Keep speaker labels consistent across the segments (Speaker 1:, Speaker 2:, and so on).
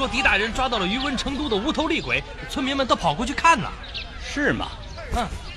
Speaker 1: 说狄大人抓到了余温成都的无头厉鬼，村民们都跑过去看呢。是吗？嗯。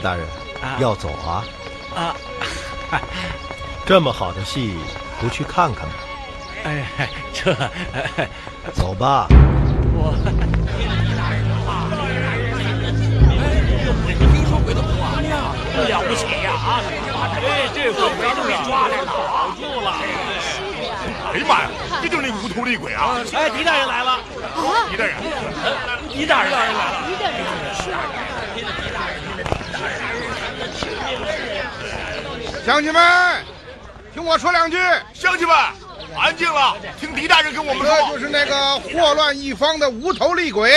Speaker 2: 何大人
Speaker 1: 啊
Speaker 2: 要走啊？
Speaker 1: 啊，
Speaker 2: 这么好的戏，不去看看吗？
Speaker 1: 哎，这
Speaker 2: 走吧。
Speaker 1: 我。听说鬼子了不起呀啊！哎，这回鬼都给抓来了，保住了！
Speaker 3: 哎呀妈呀，这就是那无头厉鬼啊！
Speaker 1: 哎，狄大人来了，
Speaker 3: 狄大人，
Speaker 1: 狄大人来了。
Speaker 4: 乡亲们，听我说两句。
Speaker 3: 乡亲们，安静了，听狄大人跟我们说。
Speaker 4: 这就是那个祸乱一方的无头厉鬼。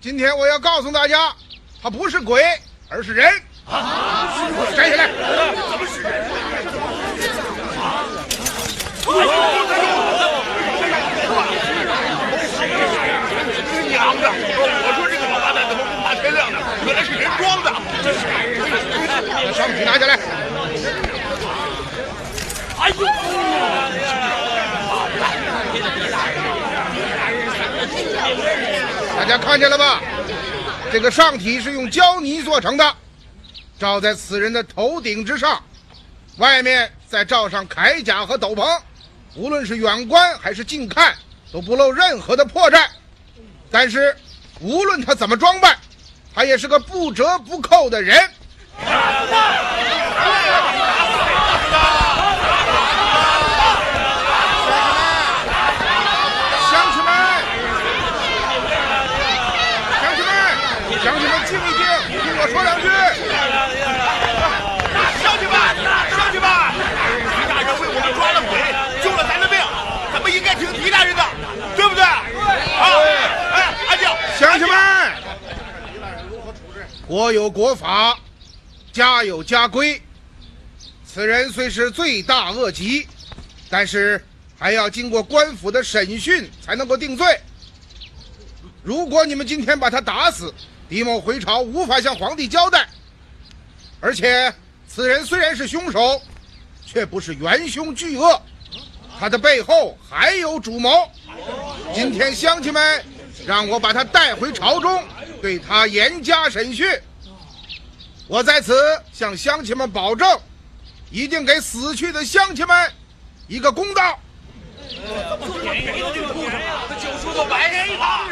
Speaker 4: 今天我要告诉大家，他不是鬼，而是人。站起来！
Speaker 3: 怎么是人？娘的！我说这个王八蛋怎么不怕天亮呢？原来是人装的。
Speaker 4: 把上体拿下来。
Speaker 1: 哎呦！
Speaker 4: 大家看见了吧？这个上体是用胶泥做成的，罩在此人的头顶之上，外面再罩上铠甲和斗篷，无论是远观还是近看，都不露任何的破绽。但是，无论他怎么装扮，他也是个不折不扣的人。乡亲们，乡亲们，乡亲们，静一静，听我说两句。
Speaker 3: 乡亲们，乡亲们，狄大人为我们抓了鬼，救了咱的命，咱们应该听狄大人的，对不对？啊，哎，安静。
Speaker 4: 乡亲们，国有国法，家有家规。此人虽是罪大恶极，但是还要经过官府的审讯才能够定罪。如果你们今天把他打死，狄某回朝无法向皇帝交代。而且，此人虽然是凶手，却不是元凶巨恶，他的背后还有主谋。今天乡亲们让我把他带回朝中，对他严加审讯。我在此向乡亲们保证，一定给死去的乡亲们一个公道。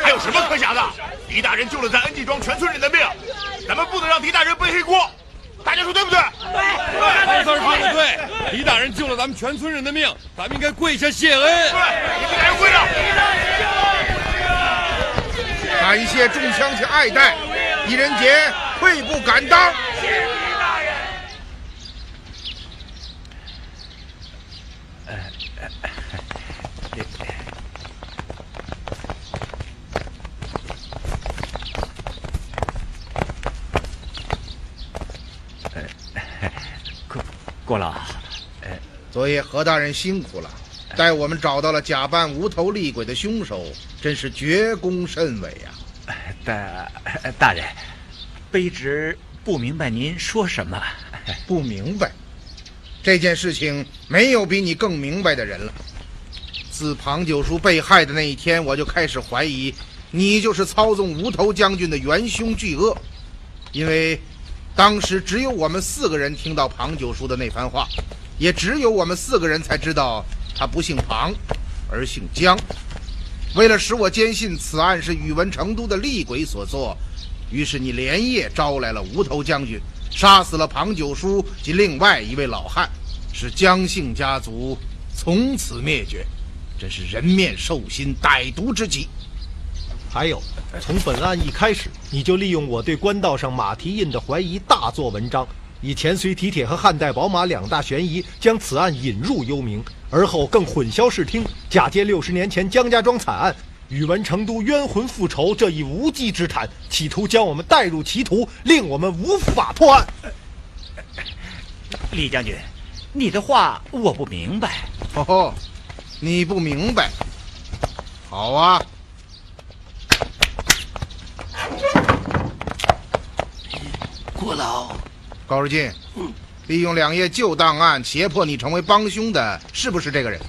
Speaker 3: 还有什么可想的？狄大人救了咱恩济庄全村人的命，咱们不能让狄大人背黑锅。大家说对不对？
Speaker 5: 高三说的对，狄大人救了咱们全村人的命，咱们应该跪下谢恩。
Speaker 3: 对，给狄大人跪了。
Speaker 4: 感谢众乡亲爱戴，狄仁杰愧不敢当。
Speaker 6: 郭老，
Speaker 4: 昨夜何大人辛苦了，带我们找到了假扮无头厉鬼的凶手，真是绝功甚伟呀、
Speaker 6: 大大人，卑职不明白您说什么。
Speaker 4: 不明白，这件事情没有比你更明白的人了。自庞九叔被害的那一天，我就开始怀疑你就是操纵无头将军的元凶巨恶，因为当时只有我们四个人听到庞九叔的那番话，也只有我们四个人才知道他不姓庞，而姓姜。为了使我坚信此案是宇文成都的厉鬼所做，于是你连夜招来了无头将军，杀死了庞九叔及另外一位老汉，使姜姓家族从此灭绝，真是人面兽心，歹毒之极。
Speaker 2: 还有，从本案一开始，你就利用我对官道上马蹄印的怀疑大做文章，以前隋蹄铁和汉代宝马两大悬疑，将此案引入幽冥，而后更混淆视听，假借六十年前江家庄惨案。宇文成都冤魂复仇这一无稽之谈，企图将我们带入歧途，令我们无法破案。
Speaker 6: 李将军，你的话我不明白。
Speaker 4: 哦，你不明白？好啊，
Speaker 7: 郭老，
Speaker 4: 高日进，利用两页旧档案胁迫你成为帮凶的，是不是这个人？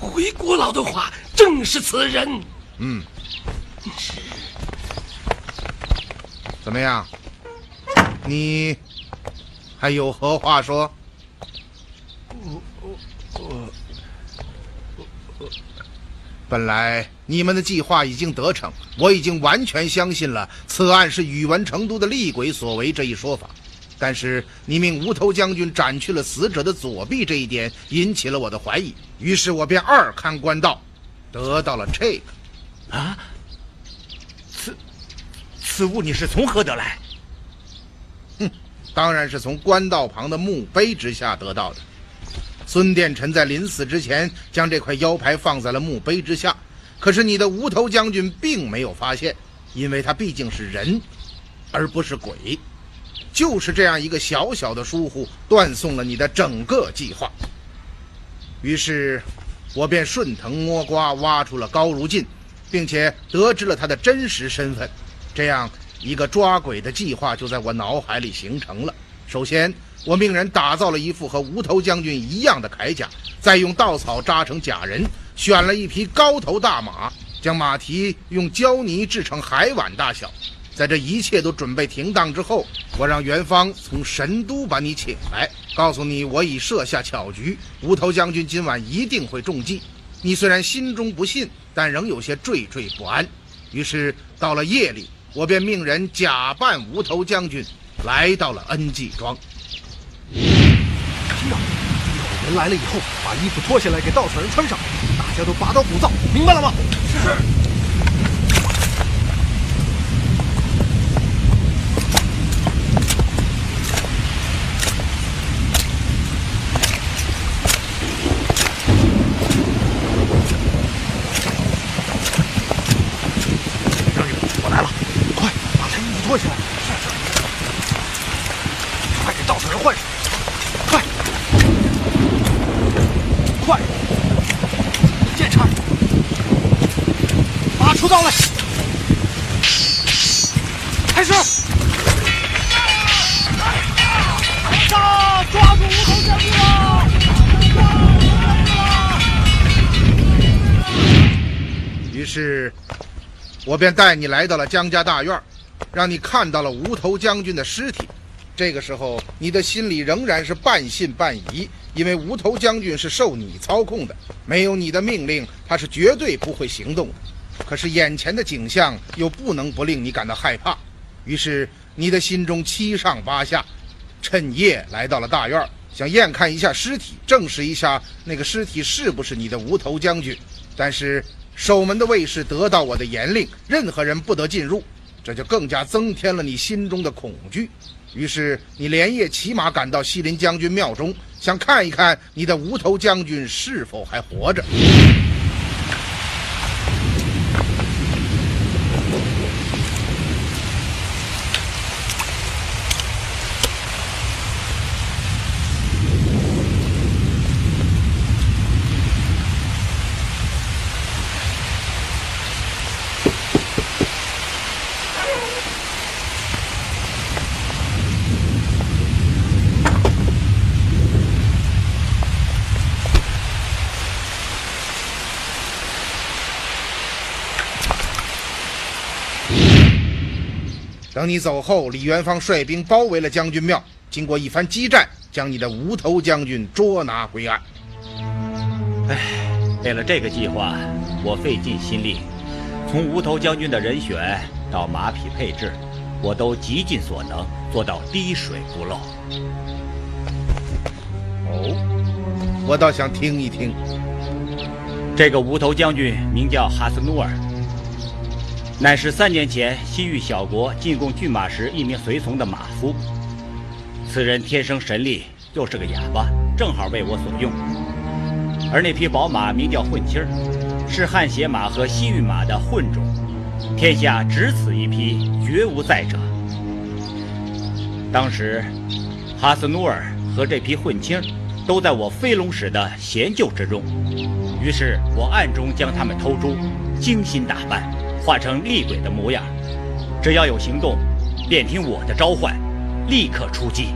Speaker 7: 回郭老的话，正是此人。
Speaker 4: 嗯，怎么样？你还有何话说？本来你们的计划已经得逞，我已经完全相信了此案是宇文成都的厉鬼所为这一说法。但是你命无头将军斩去了死者的左臂这一点，引起了我的怀疑。于是我便二看官道，得到了这个。
Speaker 6: 啊，此此物你是从何得来？
Speaker 4: 哼当然是从官道旁的墓碑之下得到的。孙殿臣在临死之前将这块腰牌放在了墓碑之下，可是你的无头将军并没有发现，因为他毕竟是人，而不是鬼。就是这样一个小小的疏忽，断送了你的整个计划。于是，我便顺藤摸瓜，挖出了高如进，并且得知了他的真实身份。这样一个抓鬼的计划就在我脑海里形成了。首先，我命人打造了一副和无头将军一样的铠甲，再用稻草扎成假人，选了一匹高头大马，将马蹄用胶泥制成海碗大小。在这一切都准备停当之后，我让元芳从神都把你请来，告诉你我已设下巧局，无头将军今晚一定会中计。你虽然心中不信，但仍有些惴惴不安。于是到了夜里，我便命人假扮无头将军，来到了恩济庄。
Speaker 2: 听着，一会儿人来了以后，把衣服脱下来给稻草人穿上，大家都拔刀鼓噪，明白了吗？
Speaker 1: 是。
Speaker 4: 我便带你来到了江家大院，让你看到了无头将军的尸体。这个时候，你的心里仍然是半信半疑，因为无头将军是受你操控的，没有你的命令，他是绝对不会行动的。可是眼前的景象又不能不令你感到害怕，于是你的心中七上八下，趁夜来到了大院，想验看一下尸体，证实一下那个尸体是不是你的无头将军。但是。守门的卫士得到我的严令，任何人不得进入，这就更加增添了你心中的恐惧。于是你连夜骑马赶到西林将军庙中，想看一看你的无头将军是否还活着。等你走后，李元芳率兵包围了将军庙，经过一番激战，将你的无头将军捉拿归案。
Speaker 6: 哎，为了这个计划，我费尽心力，从无头将军的人选到马匹配置，我都极尽所能做到滴水不漏。
Speaker 4: 哦，我倒想听一听。
Speaker 6: 这个无头将军名叫哈斯努尔。乃是三年前西域小国进贡骏马时一名随从的马夫。此人天生神力，又是个哑巴，正好为我所用。而那匹宝马名叫混青儿，是汗血马和西域马的混种，天下只此一匹，绝无再者。当时，哈斯努尔和这匹混青儿都在我飞龙使的闲厩之中，于是我暗中将他们偷出，精心打扮。化成厉鬼的模样，只要有行动，便听我的召唤，立刻出击。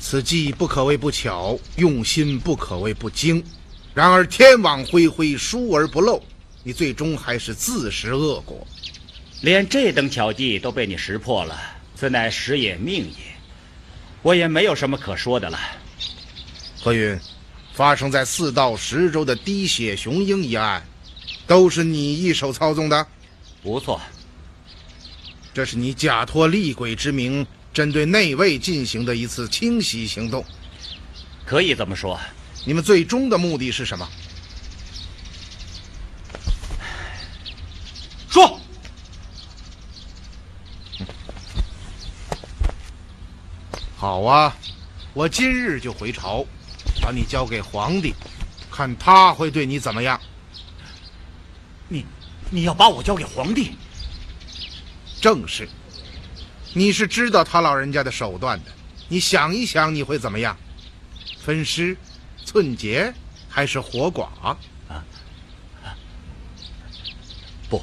Speaker 4: 此计不可谓不巧，用心不可谓不精。然而天网恢恢，疏而不漏，你最终还是自食恶果。
Speaker 6: 连这等巧计都被你识破了，此乃时也命也。我也没有什么可说的了。
Speaker 4: 何云。发生在四到十州的滴血雄鹰一案，都是你一手操纵的？
Speaker 6: 不错。
Speaker 4: 这是你假托厉鬼之名，针对内卫进行的一次清洗行动。
Speaker 6: 可以这么说。
Speaker 4: 你们最终的目的是什么？
Speaker 1: 说。
Speaker 4: 好啊，我今日就回朝。把你交给皇帝，看他会对你怎么样。
Speaker 6: 你，你要把我交给皇帝？
Speaker 4: 正是。你是知道他老人家的手段的。你想一想，你会怎么样？分尸、寸节，还是活剐？啊？
Speaker 6: 不，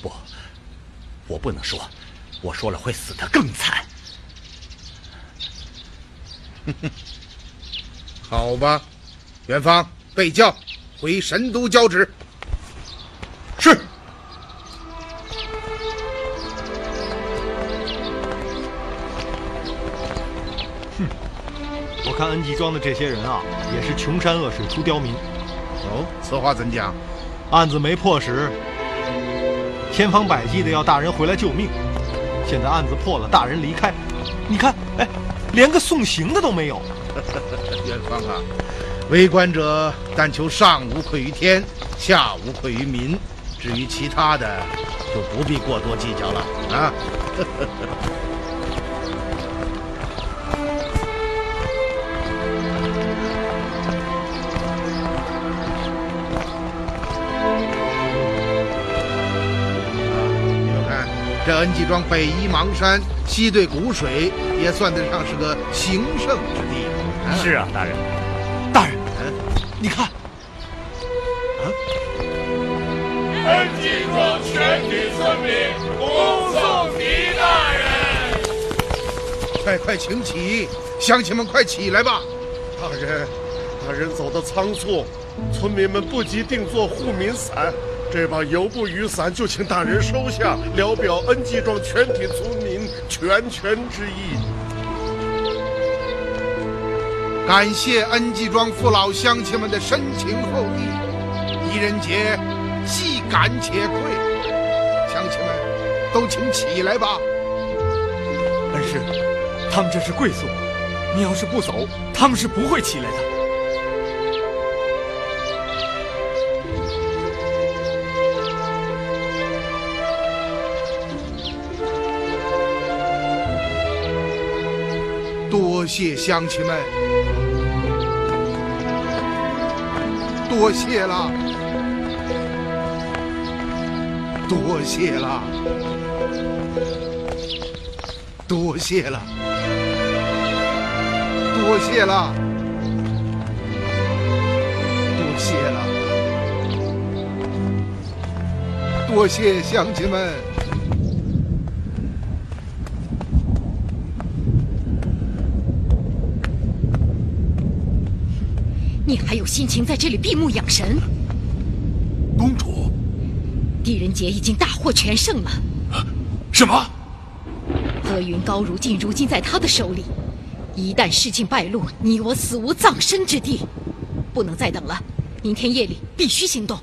Speaker 6: 不，我不能说。我说了会死得更惨。
Speaker 4: 哼哼。好吧，元芳备轿，回神都交旨。
Speaker 2: 是。哼，我看恩济庄的这些人啊，也是穷山恶水出刁民。
Speaker 4: 哦，此话怎讲？
Speaker 2: 案子没破时，千方百计的要大人回来救命。现在案子破了，大人离开，你看，哎，连个送行的都没有。
Speaker 4: 元芳啊，为官者但求上无愧于天，下无愧于民。至于其他的，就不必过多计较了啊。你们看，这恩济庄北依邙山，西对谷水，也算得上是个行胜之地。
Speaker 6: 是啊，大人。
Speaker 2: 大人，你看，啊
Speaker 3: 恩济庄全体村民恭送狄大人。
Speaker 4: 快快请起，乡亲们快起来吧！
Speaker 8: 大人，大人走的仓促，村民们不及定做护民伞，这把油布雨伞就请大人收下，聊表恩济庄全体村民全权之意。
Speaker 4: 感谢恩济庄父老乡亲们的深情厚谊，狄仁杰既感且愧。乡亲们，都请起来吧！
Speaker 9: 恩师，他们这是贵宿，你要是不走，他们是不会起来的。
Speaker 4: 谢乡亲们，多谢了，多谢了，多谢了，多谢了，多谢了，多谢乡亲们。
Speaker 10: 你还有心情在这里闭目养神？
Speaker 9: 公主，
Speaker 10: 狄仁杰已经大获全胜了。
Speaker 9: 什么？
Speaker 10: 何云高如今如今在他的手里，一旦事情败露，你我死无葬身之地，不能再等了。明天夜里必须行动。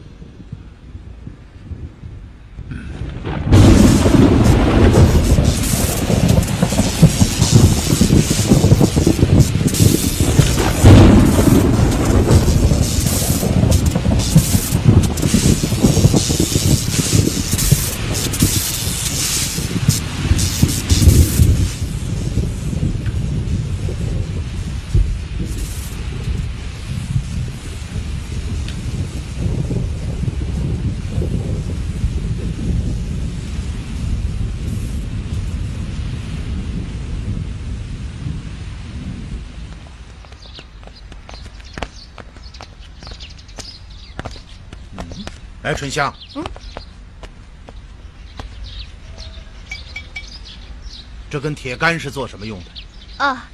Speaker 4: 来，春香。
Speaker 10: 嗯。
Speaker 4: 这根铁杆是做什么用的？
Speaker 11: 啊，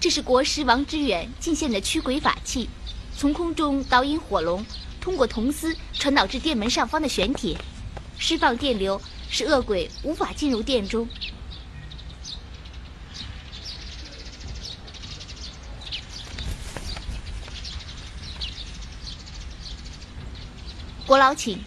Speaker 11: 这是国师王之远进献的驱鬼法器，从空中导引火龙，通过铜丝传导至殿门上方的玄铁，释放电流，使恶鬼无法进入殿中。国老请。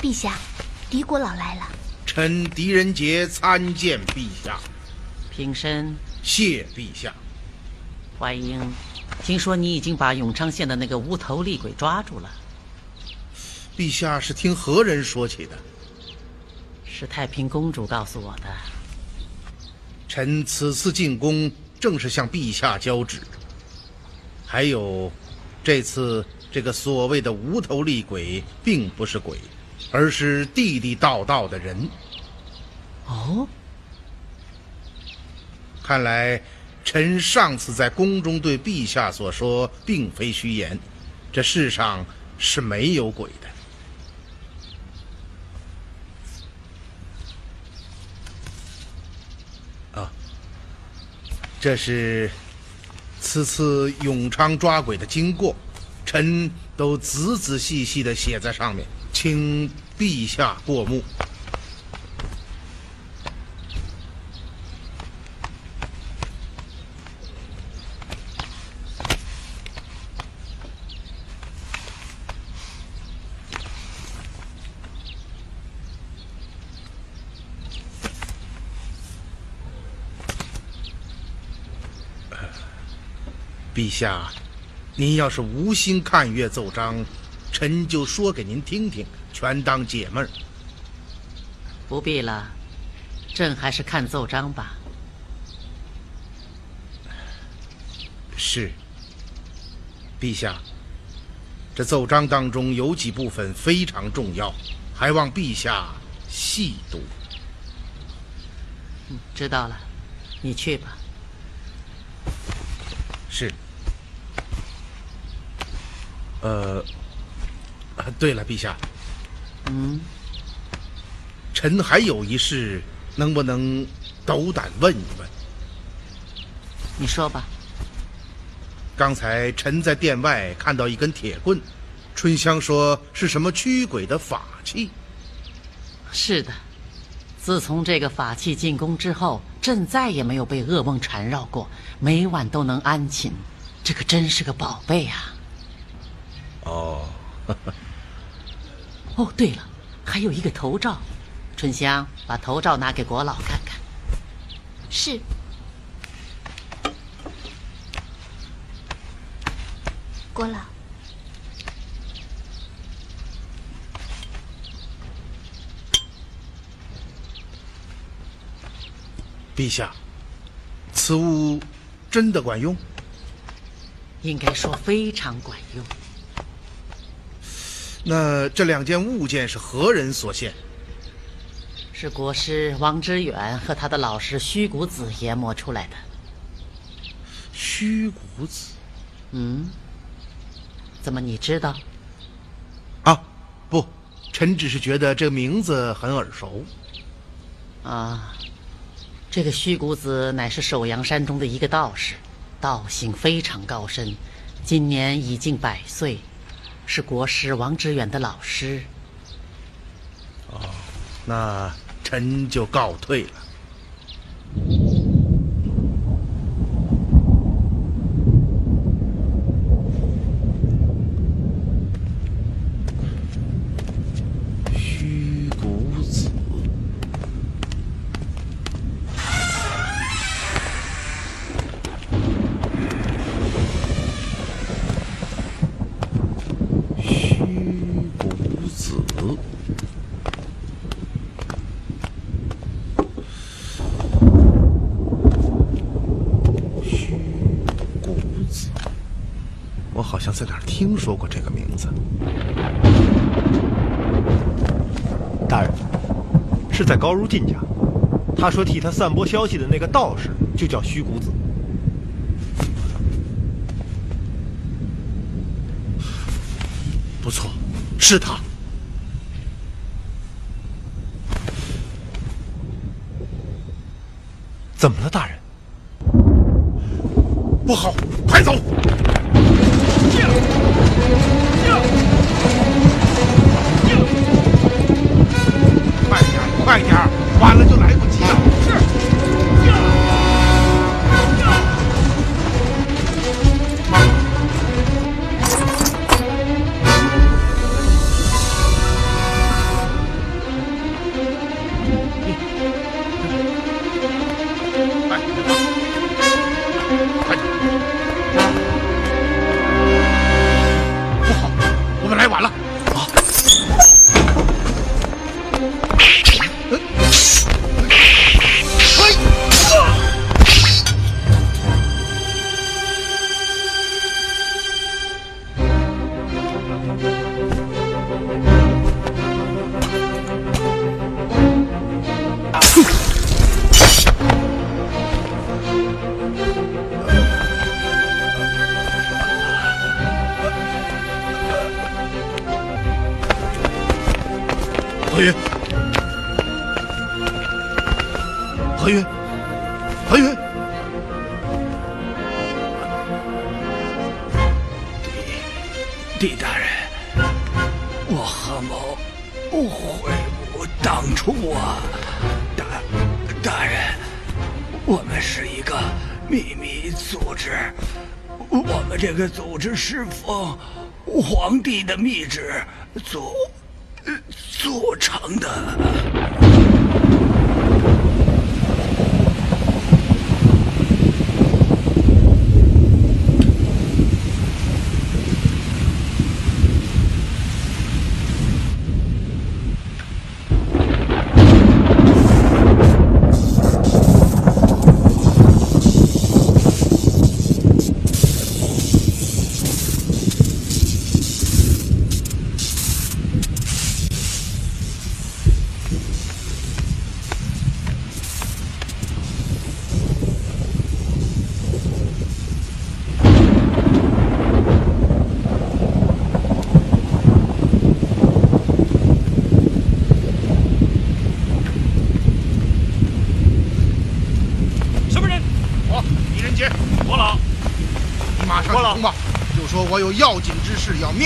Speaker 11: 陛下，狄国老来了。
Speaker 4: 臣狄仁杰参见陛下。
Speaker 12: 平身。
Speaker 4: 谢陛下。
Speaker 12: 怀英，听说你已经把永昌县的那个无头厉鬼抓住了。
Speaker 4: 陛下是听何人说起的？
Speaker 12: 是太平公主告诉我的。
Speaker 4: 臣此次进宫正是向陛下交旨。还有，这次这个所谓的无头厉鬼，并不是鬼，而是地地道道的人。
Speaker 12: 哦，
Speaker 4: 看来臣上次在宫中对陛下所说，并非虚言。这世上是没有鬼的。啊，这是此次永昌抓鬼的经过，臣都仔仔细细的写在上面，请陛下过目。下，您要是无心看阅奏章，臣就说给您听听，全当解闷儿。
Speaker 12: 不必了，朕还是看奏章吧。
Speaker 4: 是，陛下，这奏章当中有几部分非常重要，还望陛下细读。
Speaker 12: 嗯，知道了，你去吧。
Speaker 4: 是。呃，对了，陛下，
Speaker 12: 嗯，
Speaker 4: 臣还有一事，能不能斗胆问一问？
Speaker 12: 你说吧。
Speaker 4: 刚才臣在殿外看到一根铁棍，春香说是什么驱鬼的法器。
Speaker 12: 是的，自从这个法器进宫之后，朕再也没有被噩梦缠绕过，每晚都能安寝。这可真是个宝贝啊！
Speaker 4: 哦，
Speaker 12: 哦，对了，还有一个头罩，春香把头罩拿给国老看看。
Speaker 11: 是。国老，
Speaker 4: 陛下，此物真的管用？
Speaker 12: 应该说非常管用。
Speaker 4: 那这两件物件是何人所献？
Speaker 12: 是国师王之远和他的老师虚谷子研磨出来的。
Speaker 4: 虚谷子，
Speaker 12: 嗯，怎么你知道？
Speaker 4: 啊，不，臣只是觉得这名字很耳熟。
Speaker 12: 啊，这个虚谷子乃是首阳山中的一个道士，道行非常高深，今年已近百岁。是国师王之远的老师。
Speaker 4: 哦，那臣就告退了。虚谷子。虚谷子，虚谷子，我好像在哪儿听说过这个名字。
Speaker 2: 大人，是在高如进家。他说替他散播消息的那个道士就叫虚谷子。
Speaker 4: 不错，是他。
Speaker 2: 怎么了，大人？
Speaker 4: 不好，
Speaker 13: 奉皇帝的密旨做做成的。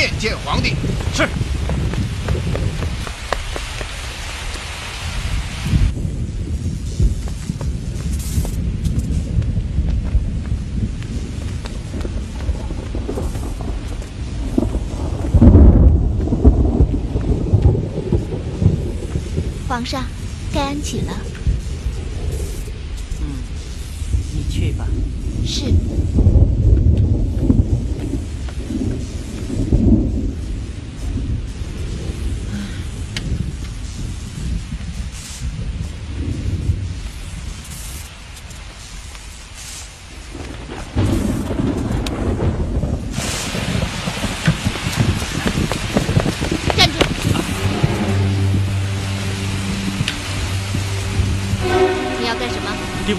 Speaker 4: 面见皇帝。
Speaker 1: 是。
Speaker 11: 皇上，该安寝了。
Speaker 12: 嗯你去吧。
Speaker 11: 是。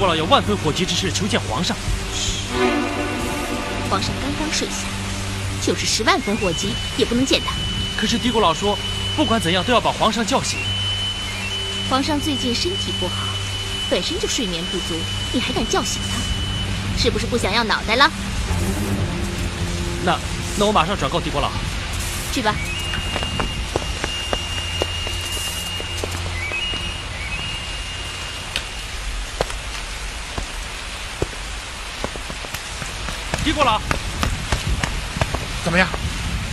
Speaker 1: 国老有万分火急之事求见皇上。
Speaker 11: 皇上刚刚睡下，就是十万分火急也不能见他。
Speaker 1: 可是狄国老说，不管怎样都要把皇上叫醒。
Speaker 11: 皇上最近身体不好，本身就睡眠不足，你还敢叫醒他？是不是不想要脑袋了？
Speaker 1: 那那我马上转告狄国老。
Speaker 11: 去吧。
Speaker 1: 狄国老，
Speaker 4: 怎么样？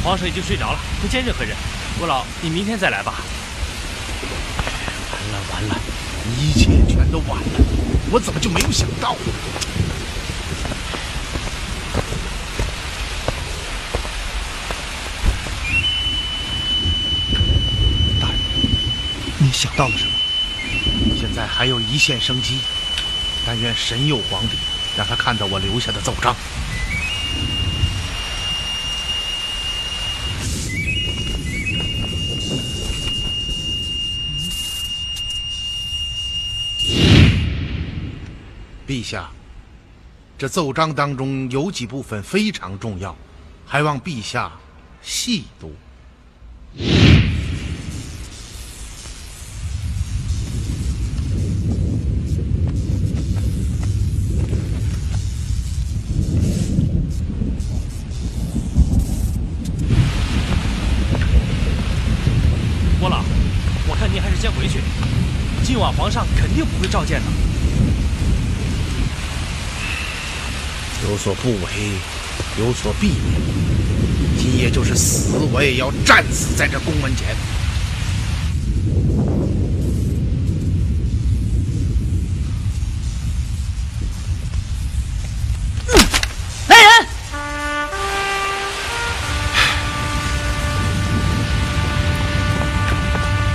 Speaker 1: 皇上已经睡着了，不见任何人。郭老，你明天再来吧。
Speaker 4: 完了完了，一切全都晚了，我怎么就没有想到呢？大人，你想到了什么？现在还有一线生机，但愿神佑皇帝，让他看到我留下的奏章。陛下，这奏章当中有几部分非常重要，还望陛下细读。所不为，有所避免。今夜就是死，我也要战死在这宫门前。
Speaker 12: 来人！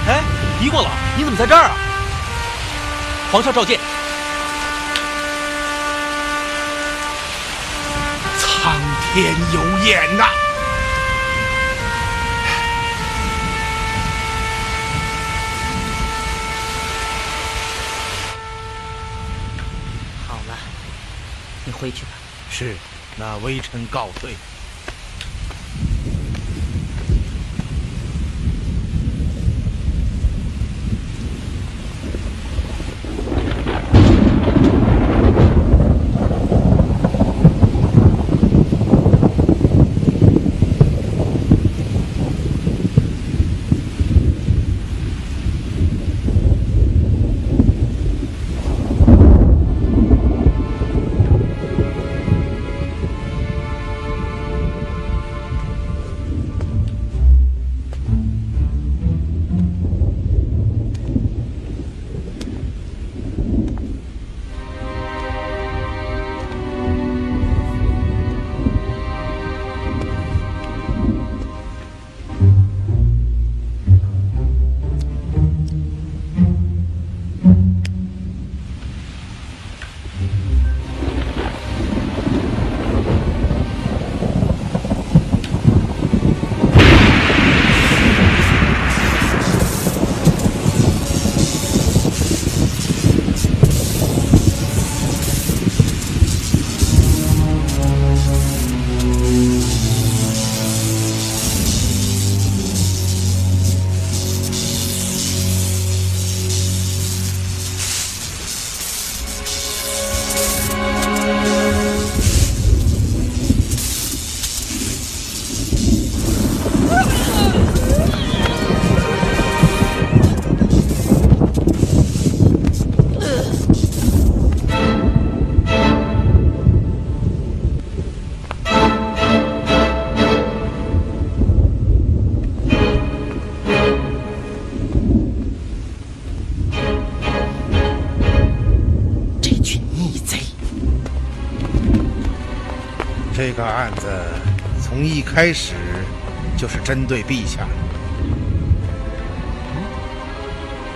Speaker 1: 哎，狄国老，你怎么在这儿啊？皇上召见。
Speaker 4: 天有眼呐！
Speaker 12: 好了，你回去吧。
Speaker 4: 是，那微臣告退。这个案子从一开始就是针对陛下。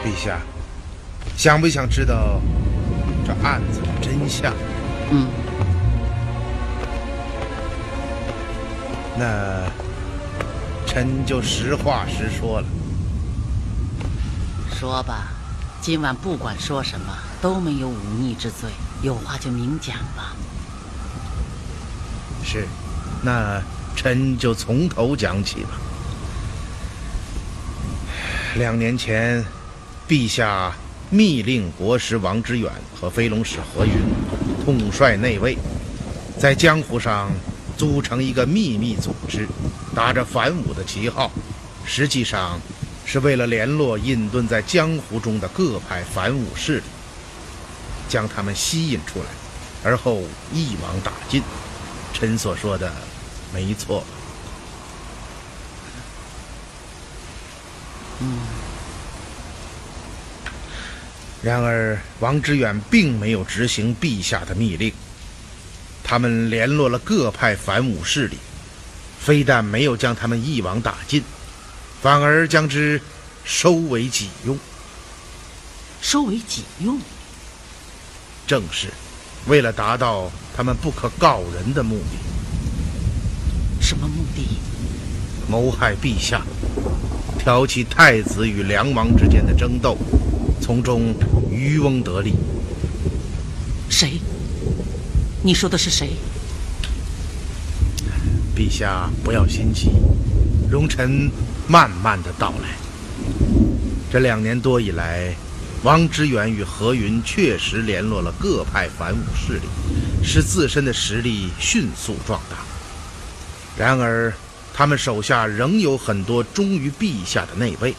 Speaker 4: 陛下，想不想知道这案子的真相？
Speaker 12: 嗯。
Speaker 4: 那臣就实话实说了。
Speaker 12: 说吧，今晚不管说什么都没有忤逆之罪，有话就明讲吧。
Speaker 4: 是，那臣就从头讲起吧。两年前，陛下密令国师王之远和飞龙使何云统帅内卫，在江湖上组成一个秘密组织，打着反武的旗号，实际上是为了联络隐遁在江湖中的各派反武势力，将他们吸引出来，而后一网打尽。臣所说的没错。
Speaker 12: 嗯。
Speaker 4: 然而，王之远并没有执行陛下的密令。他们联络了各派反武势力，非但没有将他们一网打尽，反而将之收为己用。
Speaker 12: 收为己用？
Speaker 4: 正是，为了达到。他们不可告人的目的，
Speaker 12: 什么目的？
Speaker 4: 谋害陛下，挑起太子与梁王之间的争斗，从中渔翁得利。
Speaker 12: 谁？你说的是谁？
Speaker 4: 陛下不要心急，容臣慢慢的道来。这两年多以来。王之远与何云确实联络了各派反武势力，使自身的实力迅速壮大。然而，他们手下仍有很多忠于陛下的内卫，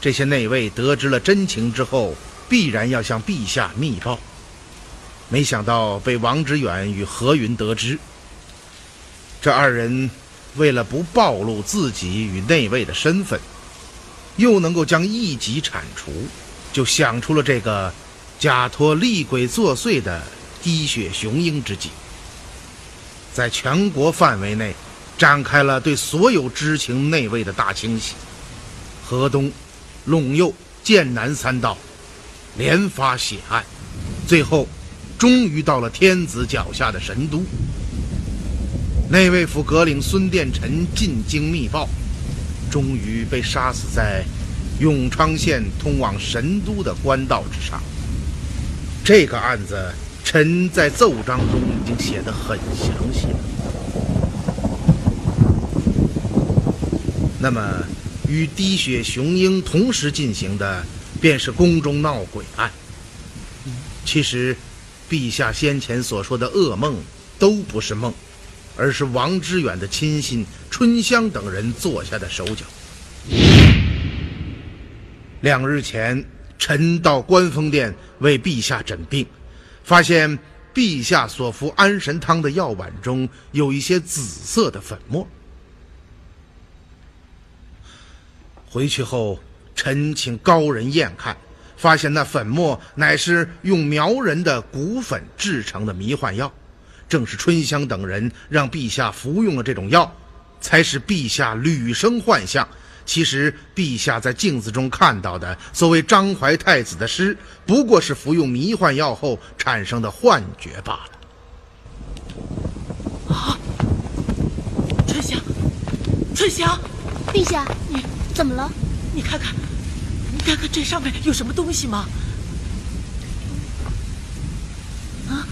Speaker 4: 这些内卫得知了真情之后，必然要向陛下密报。没想到被王之远与何云得知，这二人为了不暴露自己与内卫的身份，又能够将异己铲除。就想出了这个假托厉鬼作祟的滴血雄鹰之计，在全国范围内展开了对所有知情内卫的大清洗，河东、陇右、剑南三道连发血案，最后终于到了天子脚下的神都。内卫府阁领孙殿臣进京密报，终于被杀死在。永昌县通往神都的官道之上，这个案子，臣在奏章中已经写得很详细了。那么，与滴血雄鹰同时进行的，便是宫中闹鬼案。其实，陛下先前所说的噩梦都不是梦，而是王之远的亲信春香等人做下的手脚。两日前，臣到观风殿为陛下诊病，发现陛下所服安神汤的药碗中有一些紫色的粉末。回去后，臣请高人验看，发现那粉末乃是用苗人的骨粉制成的迷幻药，正是春香等人让陛下服用了这种药，才使陛下屡生幻象。其实，陛下在镜子中看到的所谓张怀太子的诗，不过是服用迷幻药后产生的幻觉罢
Speaker 12: 了。啊！春香，春香，
Speaker 11: 陛下，你怎么了？
Speaker 12: 你看看，你看看这上面有什么东西吗？
Speaker 11: 啊！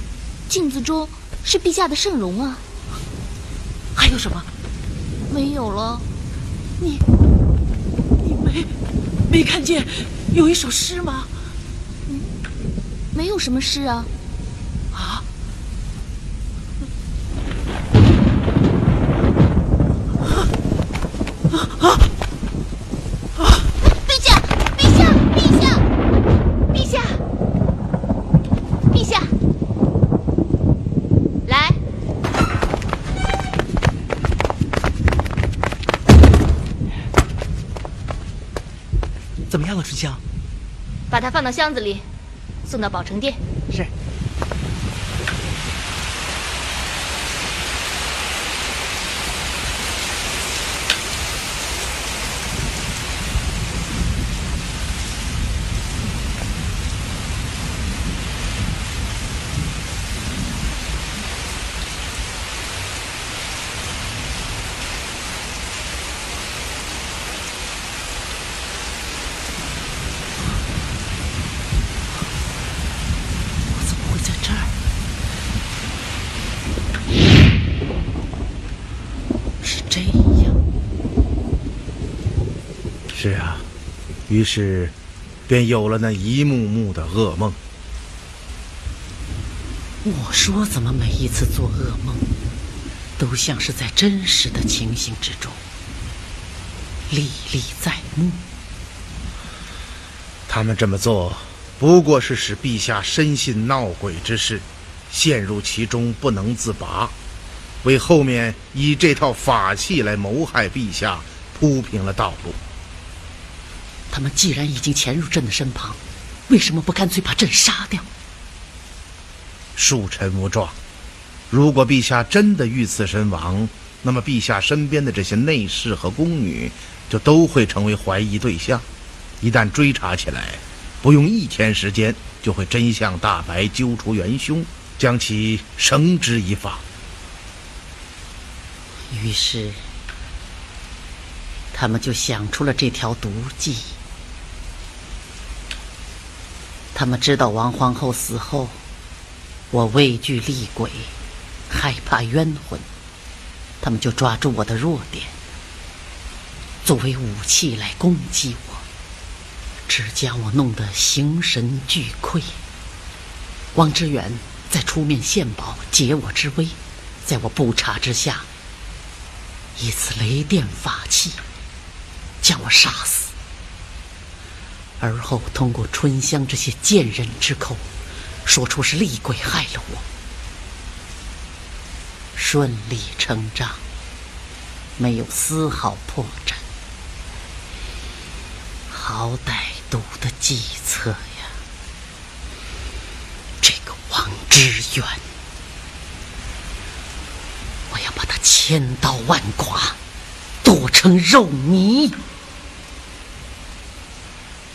Speaker 11: 镜子中是陛下的圣容啊。
Speaker 12: 还有什么？
Speaker 11: 没有了。
Speaker 12: 你你。没，没看见有一首诗吗？
Speaker 11: 嗯，没有什么诗啊。
Speaker 12: 啊？啊啊！
Speaker 1: 怎么样了，春香？
Speaker 11: 把它放到箱子里，送到宝成殿。
Speaker 1: 是。
Speaker 4: 是啊，于是便有了那一幕幕的噩梦。
Speaker 12: 我说，怎么每一次做噩梦，都像是在真实的情形之中，历历在目？
Speaker 4: 他们这么做，不过是使陛下深信闹鬼之事，陷入其中不能自拔，为后面以这套法器来谋害陛下铺平了道路。
Speaker 12: 他们既然已经潜入朕的身旁，为什么不干脆把朕杀掉？
Speaker 4: 恕臣无状。如果陛下真的遇刺身亡，那么陛下身边的这些内侍和宫女就都会成为怀疑对象。一旦追查起来，不用一天时间就会真相大白，揪出元凶，将其绳之以法。
Speaker 12: 于是，他们就想出了这条毒计。他们知道王皇后死后，我畏惧厉鬼，害怕冤魂，他们就抓住我的弱点，作为武器来攻击我。只将我弄得形神俱溃。王之远再出面献宝解我之危，在我不察之下，以此雷电法器将我杀死，而后通过春香这些贱人之口，说出是厉鬼害了我，顺理成章，没有丝毫破绽。好歹。毒的计策呀！这个王之远，我要把他千刀万剐，剁成肉泥。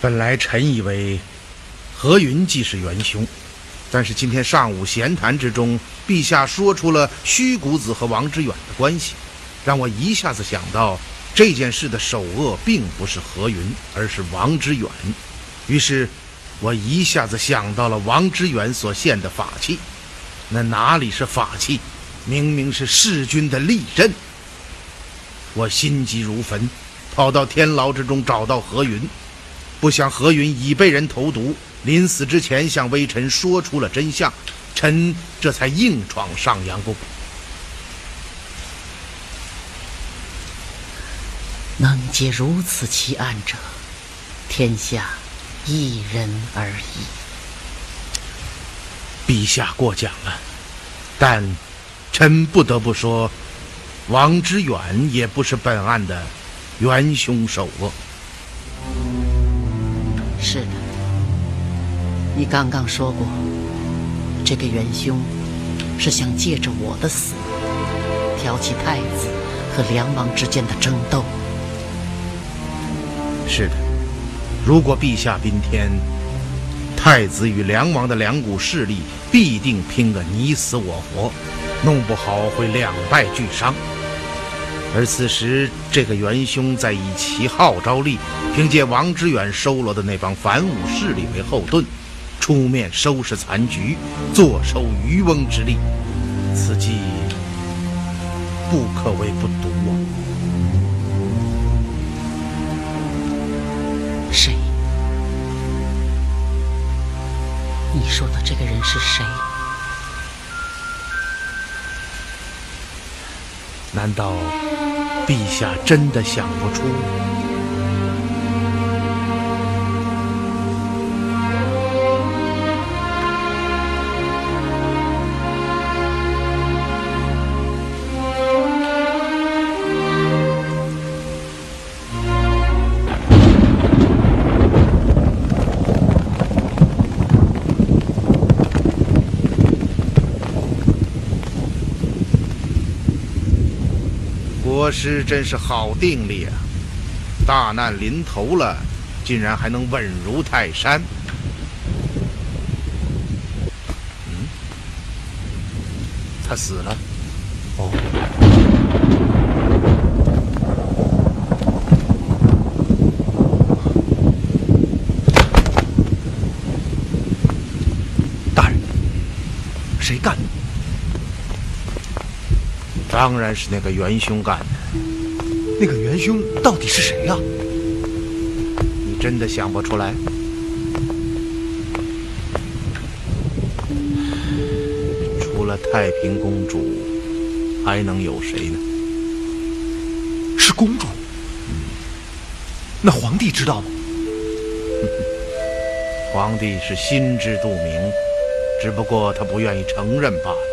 Speaker 4: 本来臣以为何云既是元凶，但是今天上午闲谈之中，陛下说出了虚谷子和王之远的关系，让我一下子想到。这件事的首恶并不是何云，而是王之远。于是，我一下子想到了王之远所献的法器。那哪里是法器？明明是弑君的利刃。我心急如焚，跑到天牢之中找到何云。不想何云已被人投毒，临死之前向微臣说出了真相，臣这才硬闯上阳宫。
Speaker 12: 能解如此奇案者，天下一人而已。
Speaker 4: 陛下过奖了，但臣不得不说，王之远也不是本案的元凶首恶。
Speaker 12: 是的，你刚刚说过，这个元凶是想借着我的死，挑起太子和梁王之间的争斗。
Speaker 4: 是的，如果陛下宾天，太子与梁王的两股势力必定拼个你死我活，弄不好会两败俱伤。而此时，这个元凶在以其号召力，凭借王之远收罗的那帮反武势力为后盾，出面收拾残局，坐收渔翁之利，此计不可谓不毒啊！
Speaker 12: 谁？你说的这个人是谁？
Speaker 4: 难道陛下真的想不出？师真是好定力啊！大难临头了，竟然还能稳如泰山。嗯，他死了。哦，
Speaker 9: 大人，谁干的？
Speaker 4: 当然是那个元凶干的。
Speaker 9: 那个元凶到底是谁呀？
Speaker 4: 你真的想不出来？除了太平公主，还能有谁呢？
Speaker 14: 是公主？那皇帝知道吗？
Speaker 4: 皇帝是心知肚明，只不过他不愿意承认罢了。